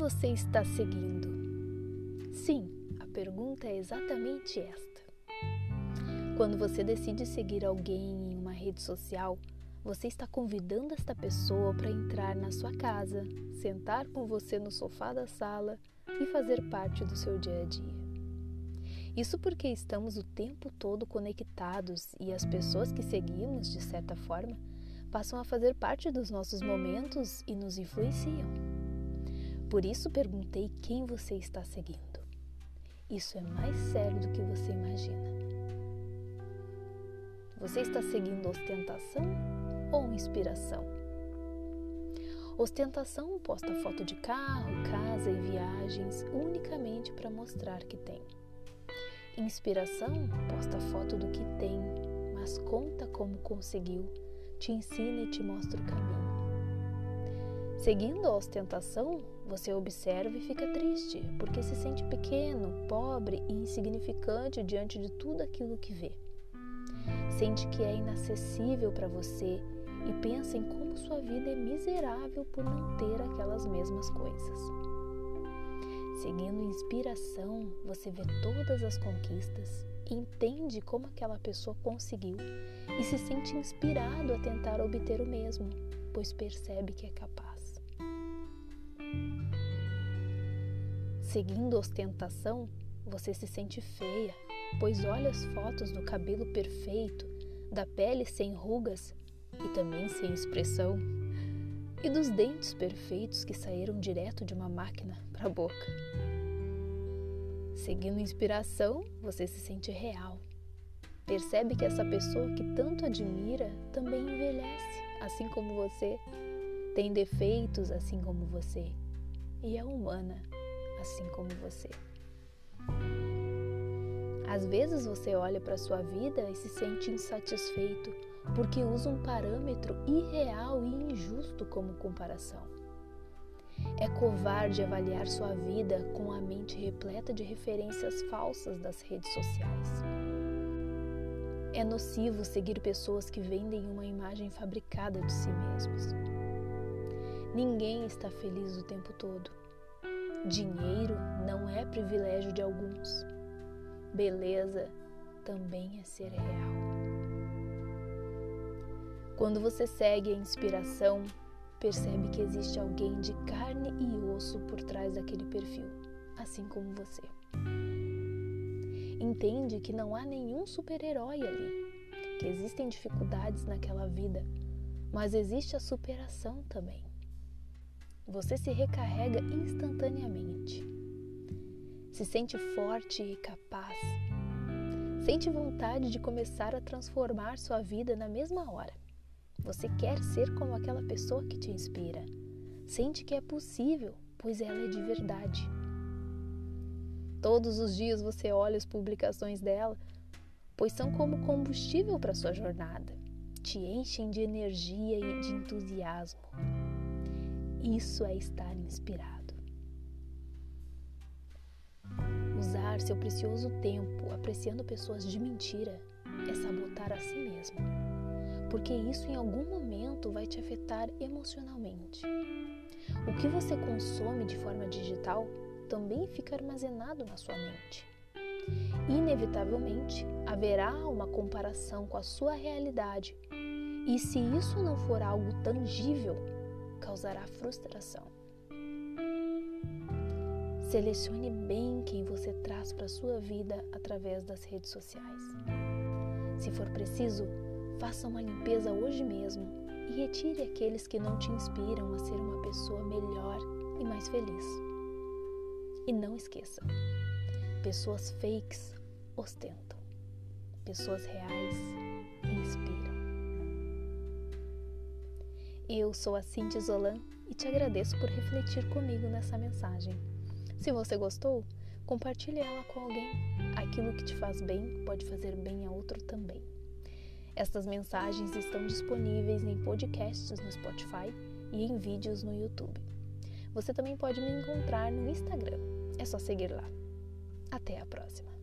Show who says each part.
Speaker 1: você está seguindo? Sim, a pergunta é exatamente esta. Quando você decide seguir alguém em uma rede social, você está convidando esta pessoa para entrar na sua casa, sentar com você no sofá da sala e fazer parte do seu dia a dia. Isso porque estamos o tempo todo conectados e as pessoas que seguimos, de certa forma, passam a fazer parte dos nossos momentos e nos influenciam. Por isso perguntei quem você está seguindo. Isso é mais sério do que você imagina. Você está seguindo ostentação ou inspiração? Ostentação posta foto de carro, casa e viagens unicamente para mostrar que tem. Inspiração posta foto do que tem, mas conta como conseguiu, te ensina e te mostra o caminho. Seguindo a ostentação, você observa e fica triste, porque se sente pequeno, pobre e insignificante diante de tudo aquilo que vê. Sente que é inacessível para você e pensa em como sua vida é miserável por não ter aquelas mesmas coisas. Seguindo inspiração, você vê todas as conquistas, entende como aquela pessoa conseguiu e se sente inspirado a tentar obter o mesmo, pois percebe que é capaz. Seguindo ostentação, você se sente feia, pois olha as fotos do cabelo perfeito, da pele sem rugas e também sem expressão, e dos dentes perfeitos que saíram direto de uma máquina para a boca. Seguindo inspiração, você se sente real. Percebe que essa pessoa que tanto admira também envelhece, assim como você, tem defeitos, assim como você, e é humana, assim como você. Às vezes você olha para sua vida e se sente insatisfeito porque usa um parâmetro irreal e injusto como comparação. É covarde avaliar sua vida com a mente repleta de referências falsas das redes sociais. É nocivo seguir pessoas que vendem uma imagem fabricada de si mesmos. Ninguém está feliz o tempo todo. Dinheiro não é privilégio de alguns. Beleza também é ser real. Quando você segue a inspiração, percebe que existe alguém de carne e osso por trás daquele perfil, assim como você. Entende que não há nenhum super-herói ali, que existem dificuldades naquela vida, mas existe a superação também. Você se recarrega instantaneamente se sente forte e capaz. Sente vontade de começar a transformar sua vida na mesma hora. Você quer ser como aquela pessoa que te inspira. Sente que é possível, pois ela é de verdade. Todos os dias você olha as publicações dela, pois são como combustível para sua jornada. Te enchem de energia e de entusiasmo. Isso é estar inspirado. Usar seu precioso tempo apreciando pessoas de mentira é sabotar a si mesmo, porque isso em algum momento vai te afetar emocionalmente. O que você consome de forma digital também fica armazenado na sua mente. Inevitavelmente haverá uma comparação com a sua realidade, e se isso não for algo tangível, causará frustração. Selecione bem quem você traz para sua vida através das redes sociais. Se for preciso, faça uma limpeza hoje mesmo e retire aqueles que não te inspiram a ser uma pessoa melhor e mais feliz. E não esqueça: pessoas fakes ostentam, pessoas reais Eu sou a Cintia Zolan e te agradeço por refletir comigo nessa mensagem. Se você gostou, compartilhe ela com alguém. Aquilo que te faz bem pode fazer bem a outro também. Estas mensagens estão disponíveis em podcasts no Spotify e em vídeos no YouTube. Você também pode me encontrar no Instagram. É só seguir lá. Até a próxima!